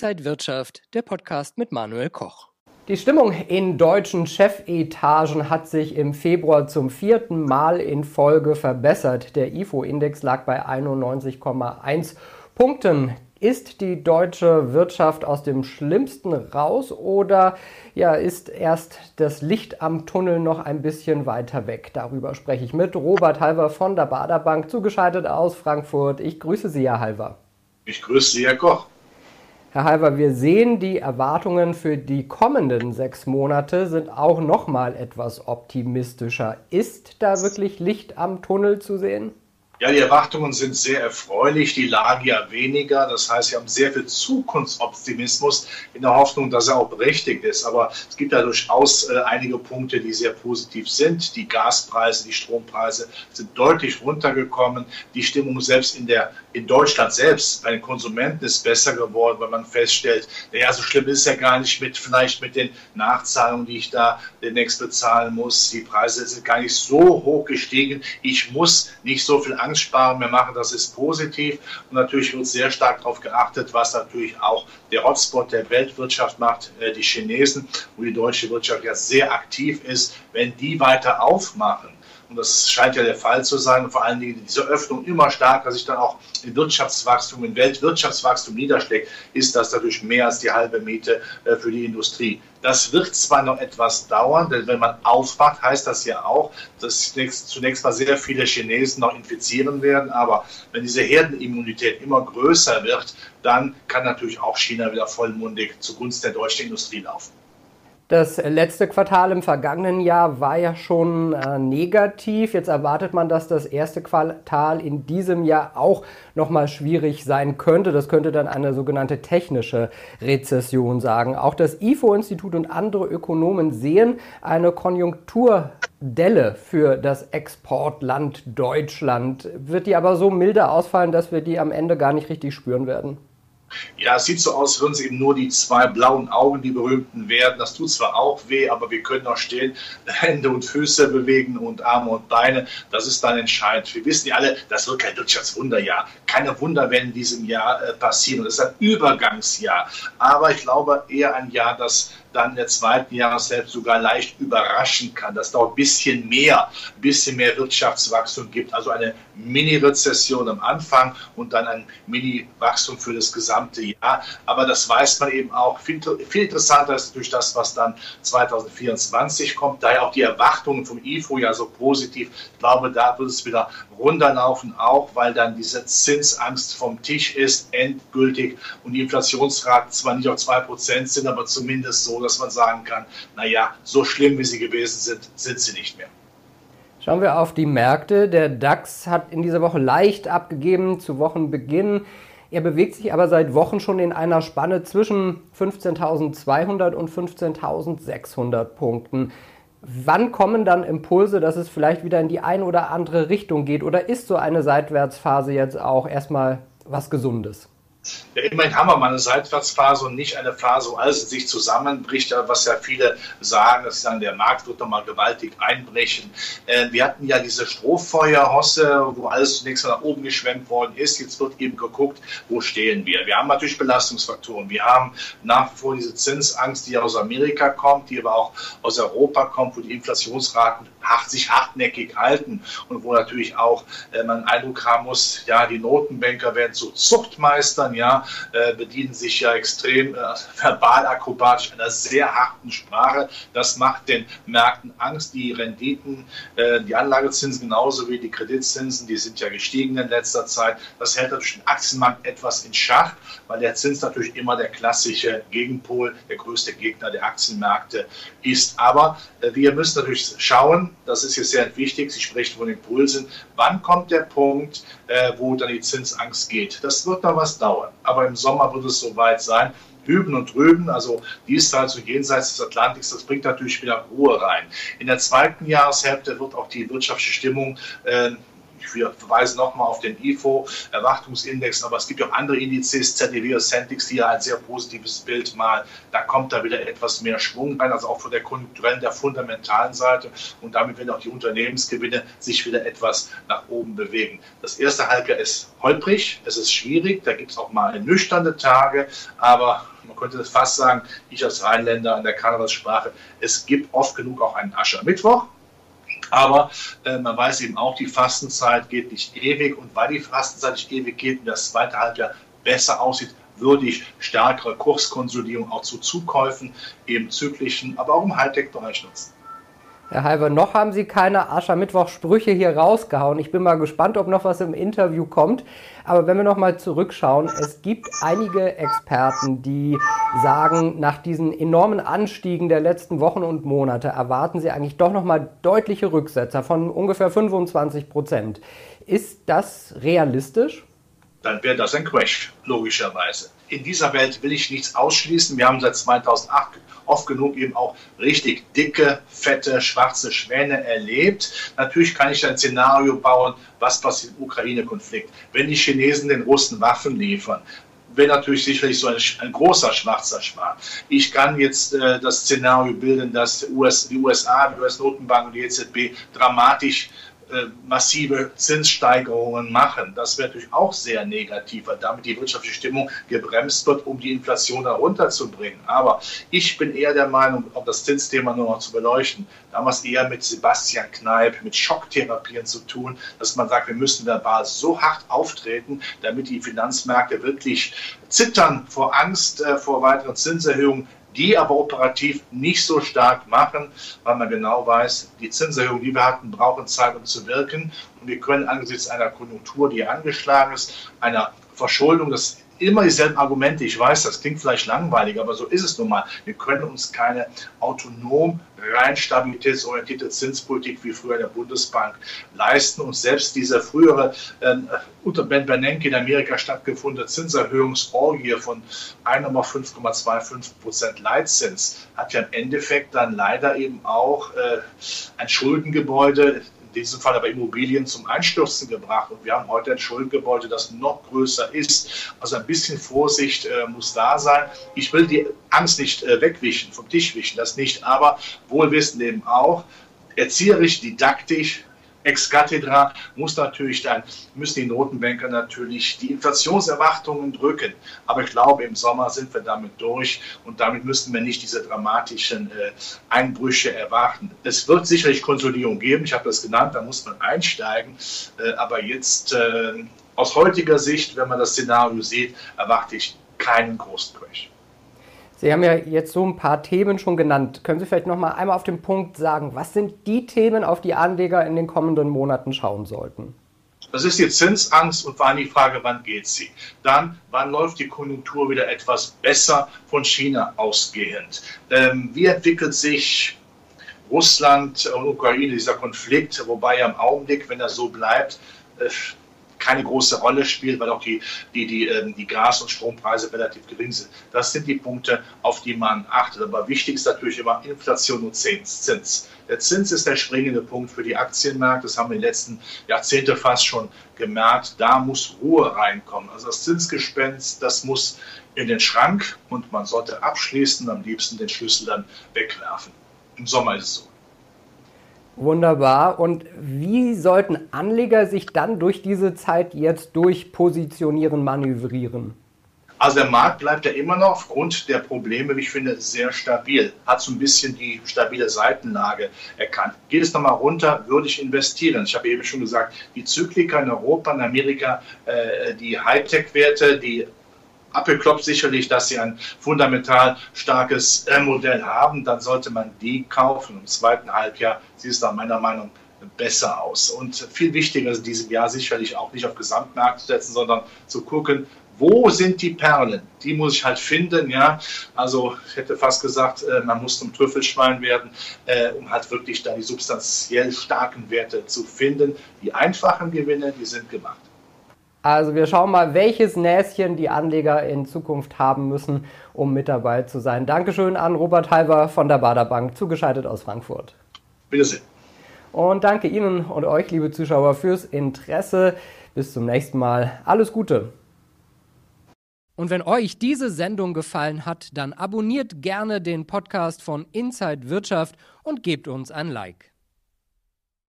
Inside Wirtschaft, der Podcast mit Manuel Koch. Die Stimmung in deutschen Chefetagen hat sich im Februar zum vierten Mal in Folge verbessert. Der IFO-Index lag bei 91,1 Punkten. Ist die deutsche Wirtschaft aus dem Schlimmsten raus oder ja, ist erst das Licht am Tunnel noch ein bisschen weiter weg? Darüber spreche ich mit Robert Halver von der Baderbank, zugeschaltet aus Frankfurt. Ich grüße Sie, Herr Halver. Ich grüße Sie, Herr Koch. Herr Halver, wir sehen, die Erwartungen für die kommenden sechs Monate sind auch noch mal etwas optimistischer. Ist da wirklich Licht am Tunnel zu sehen? Ja, die Erwartungen sind sehr erfreulich, die Lage ja weniger. Das heißt, wir haben sehr viel Zukunftsoptimismus in der Hoffnung, dass er auch berechtigt ist. Aber es gibt ja durchaus äh, einige Punkte, die sehr positiv sind. Die Gaspreise, die Strompreise sind deutlich runtergekommen. Die Stimmung selbst in, der, in Deutschland selbst bei den Konsumenten ist besser geworden, weil man feststellt, naja, so schlimm ist es ja gar nicht mit vielleicht mit den Nachzahlungen, die ich da demnächst bezahlen muss. Die Preise sind gar nicht so hoch gestiegen. Ich muss nicht so viel sparen mehr machen, das ist positiv. Und natürlich wird sehr stark darauf geachtet, was natürlich auch der Hotspot der Weltwirtschaft macht, äh, die Chinesen, wo die deutsche Wirtschaft ja sehr aktiv ist. Wenn die weiter aufmachen, und das scheint ja der Fall zu sein, und vor allen Dingen diese Öffnung immer stärker sich dann auch in Wirtschaftswachstum, in Weltwirtschaftswachstum niederschlägt, ist das natürlich mehr als die halbe Miete äh, für die Industrie. Das wird zwar noch etwas dauern, denn wenn man aufwacht, heißt das ja auch, dass zunächst mal sehr viele Chinesen noch infizieren werden. Aber wenn diese Herdenimmunität immer größer wird, dann kann natürlich auch China wieder vollmundig zugunsten der deutschen Industrie laufen. Das letzte Quartal im vergangenen Jahr war ja schon äh, negativ. Jetzt erwartet man, dass das erste Quartal in diesem Jahr auch nochmal schwierig sein könnte. Das könnte dann eine sogenannte technische Rezession sagen. Auch das IFO-Institut und andere Ökonomen sehen eine Konjunkturdelle für das Exportland Deutschland. Wird die aber so milder ausfallen, dass wir die am Ende gar nicht richtig spüren werden? Ja, es sieht so aus, als würden es eben nur die zwei blauen Augen, die berühmten, werden. Das tut zwar auch weh, aber wir können auch stehen, Hände und Füße bewegen und Arme und Beine. Das ist dann entscheidend. Wir wissen ja alle, das wird kein Wirtschaftswunderjahr. Keine Wunder werden in diesem Jahr äh, passieren. Das ist ein Übergangsjahr. Aber ich glaube eher ein Jahr, das dann der zweiten Jahreshälfte sogar leicht überraschen kann, dass da ein bisschen mehr, ein bisschen mehr Wirtschaftswachstum gibt. Also eine Mini-Rezession am Anfang und dann ein Mini-Wachstum für das gesamte Jahr. Aber das weiß man eben auch. Viel, viel interessanter ist durch das, was dann 2024 kommt. Daher auch die Erwartungen vom IFO ja so positiv. Ich glaube, da wird es wieder runterlaufen, auch weil dann diese Zinsangst vom Tisch ist, endgültig. Und die Inflationsraten zwar nicht auf 2% sind, aber zumindest so, dass man sagen kann, naja, so schlimm wie sie gewesen sind, sind sie nicht mehr. Schauen wir auf die Märkte. Der DAX hat in dieser Woche leicht abgegeben zu Wochenbeginn. Er bewegt sich aber seit Wochen schon in einer Spanne zwischen 15.200 und 15.600 Punkten. Wann kommen dann Impulse, dass es vielleicht wieder in die eine oder andere Richtung geht? Oder ist so eine Seitwärtsphase jetzt auch erstmal was Gesundes? Ja, immerhin haben wir mal eine Seitwärtsphase und nicht eine Phase, wo alles in sich zusammenbricht, was ja viele sagen, dass sagen, der Markt wird nochmal gewaltig einbrechen. Äh, wir hatten ja diese Strohfeuerhosse, wo alles zunächst mal nach oben geschwemmt worden ist. Jetzt wird eben geguckt, wo stehen wir. Wir haben natürlich Belastungsfaktoren. Wir haben nach wie vor diese Zinsangst, die aus Amerika kommt, die aber auch aus Europa kommt, wo die Inflationsraten sich hartnäckig halten und wo natürlich auch äh, man einen Eindruck haben muss, ja, die Notenbanker werden zu Zuchtmeistern, ja, äh, bedienen sich ja extrem äh, verbal akrobatisch einer sehr harten Sprache. Das macht den Märkten Angst. Die Renditen, äh, die Anlagezinsen genauso wie die Kreditzinsen, die sind ja gestiegen in letzter Zeit. Das hält natürlich den Aktienmarkt etwas in Schach, weil der Zins natürlich immer der klassische Gegenpol, der größte Gegner der Aktienmärkte ist. Aber äh, wir müssen natürlich schauen, das ist jetzt sehr wichtig, Sie sprechen von Impulsen, wann kommt der Punkt, äh, wo dann die Zinsangst geht. Das wird noch was dauern, aber im Sommer wird es soweit sein. Hüben und drüben, also diesseits und jenseits des Atlantiks, das bringt natürlich wieder Ruhe rein. In der zweiten Jahreshälfte wird auch die wirtschaftliche Stimmung äh, Ich verweise nochmal auf den IFO-Erwartungsindex, aber es gibt auch andere Indizes, ZDW oder Centix, die ja ein sehr positives Bild malen. Da kommt da wieder etwas mehr Schwung rein, also auch von der konjunkturellen, der fundamentalen Seite. Und damit werden auch die Unternehmensgewinne sich wieder etwas nach oben bewegen. Das erste Halbjahr ist holprig, es ist schwierig, da gibt es auch mal nüchterne Tage, aber man könnte fast sagen, ich als Rheinländer an der Karnevalssprache, es gibt oft genug auch einen Aschermittwoch. Aber äh, man weiß eben auch, die Fastenzeit geht nicht ewig. Und weil die Fastenzeit nicht ewig geht und das zweite Halbjahr besser aussieht, würde ich stärkere Kurskonsolidierung auch zu Zukäufen im zyklischen, aber auch im Hightech-Bereich nutzen. Herr Halber, noch haben Sie keine Aschermittwoch-Sprüche hier rausgehauen. Ich bin mal gespannt, ob noch was im Interview kommt. Aber wenn wir noch mal zurückschauen, es gibt einige Experten, die sagen, nach diesen enormen Anstiegen der letzten Wochen und Monate erwarten sie eigentlich doch noch mal deutliche Rücksetzer von ungefähr 25 Prozent. Ist das realistisch? Dann wäre das ein Crash, logischerweise. In dieser Welt will ich nichts ausschließen. Wir haben seit 2008 oft genug eben auch richtig dicke, fette, schwarze Schwäne erlebt. Natürlich kann ich ein Szenario bauen, was passiert im Ukraine-Konflikt. Wenn die Chinesen den Russen Waffen liefern, wäre natürlich sicherlich so ein, ein, großer schwarzer Schwan. Ich kann jetzt äh, das Szenario bilden, dass US, die USA, die US-Notenbank und die EZB dramatisch äh, massive Zinssteigerungen machen. Das wäre natürlich auch sehr negativ, weil damit die wirtschaftliche Stimmung gebremst wird, um die Inflation herunterzubringen. Aber ich bin eher der Meinung, um das Zinsthema nur noch zu beleuchten, damals eher mit Sebastian Kneip, mit Schocktherapien zu tun, dass man sagt, wir müssen verbal so hart auftreten, damit die Finanzmärkte wirklich zittern vor Angst äh, vor weiteren Zinserhöhungen, die aber operativ nicht so stark machen, weil man genau weiß, die Zinserhöhungen, die wir hatten, brauchen Zeit, um zu wirken. Und wir können angesichts einer Konjunktur, die angeschlagen ist, einer Verschuldung, das immer dieselben Argumente. Ich weiß, das klingt vielleicht langweilig, aber so ist es nun mal. Wir können uns keine autonom rein stabilitätsorientierte Zinspolitik wie früher in der Bundesbank leisten. Und selbst diese frühere äh, unter Ben Bernanke in Amerika stattgefundene Zinserhöhungsorgie von 1,5,25 Prozent Leitzins hat ja im Endeffekt dann leider eben auch äh, ein Schuldengebäude in diesem Fall aber Immobilien zum Einstürzen gebracht. Und wir haben heute ein Schuldengebäude, das noch größer ist. Also ein bisschen Vorsicht äh, muss da sein. Ich will die Angst nicht äh, wegwischen, vom Tisch wischen, das nicht. Aber wohlwissend eben auch, erzieherisch, didaktisch, ex cathedra muss natürlich dann, müssen die Notenbanker natürlich die Inflationserwartungen drücken. Aber ich glaube, im Sommer sind wir damit durch und damit müssten wir nicht diese dramatischen äh, Einbrüche erwarten. Es wird sicherlich Konsolidierung geben, ich habe das genannt, da muss man einsteigen. Äh, aber jetzt äh, aus heutiger Sicht, wenn man das Szenario sieht, erwarte ich keinen großen Crash. Sie haben ja jetzt so ein paar Themen schon genannt. Können Sie vielleicht noch mal einmal auf den Punkt sagen, was sind die Themen, auf die Anleger in den kommenden Monaten schauen sollten? Das ist die Zinsangst und war die Frage, wann geht sie? Dann, wann läuft die Konjunktur wieder etwas besser von China ausgehend? Ähm, wie entwickelt sich Russland und Ukraine, dieser Konflikt, wobei ja im Augenblick, wenn er so bleibt, äh, keine große Rolle spielt, weil auch die, die, die, ähm, die Gas- und Strompreise relativ gering sind. Das sind die Punkte, auf die man achtet. Aber wichtig ist natürlich immer Inflation und Zins. Der Zins ist der springende Punkt für die Aktienmärkte. Das haben wir in den letzten Jahrzehnten fast schon gemerkt. Da muss Ruhe reinkommen. Also das Zinsgespenst, das muss in den Schrank und man sollte abschließen, am liebsten den Schlüssel dann wegwerfen. Im Sommer ist es so. Wunderbar. Und wie sollten Anleger sich dann durch diese Zeit jetzt durchpositionieren, manövrieren? Also der Markt bleibt ja immer noch aufgrund der Probleme, wie ich finde, sehr stabil. Hat so ein bisschen die stabile Seitenlage erkannt. Geht es nochmal runter, würde ich investieren. Ich habe eben schon gesagt, die Zyklika in Europa, in Amerika, äh, die Hightech-Werte, die Apple klopft sicherlich, dass sie ein fundamental starkes Modell haben, dann sollte man die kaufen. Im zweiten Halbjahr sieht es nach meiner Meinung besser aus. Und viel wichtiger ist in diesem Jahr sicherlich auch nicht auf Gesamtmarkt zu setzen, sondern zu gucken, wo sind die Perlen? Die muss ich halt finden, ja. Also ich hätte fast gesagt, äh, man muss zum Trüffelschwein werden, äh, um halt wirklich da die substanziell starken Werte zu finden. Die einfachen Gewinne, die sind gemacht. Also wir schauen mal, welches Näschen die Anleger in Zukunft haben müssen, um mit dabei zu sein. Dankeschön an Robert Halber von der Bader Bank, zugeschaltet aus Frankfurt. Bitte sehr. Und danke Ihnen und euch, liebe Zuschauer, fürs Interesse. Bis zum nächsten Mal. Alles Gute. Und wenn euch diese Sendung gefallen hat, dann abonniert gerne den Podcast von Inside Wirtschaft und gebt uns ein Like.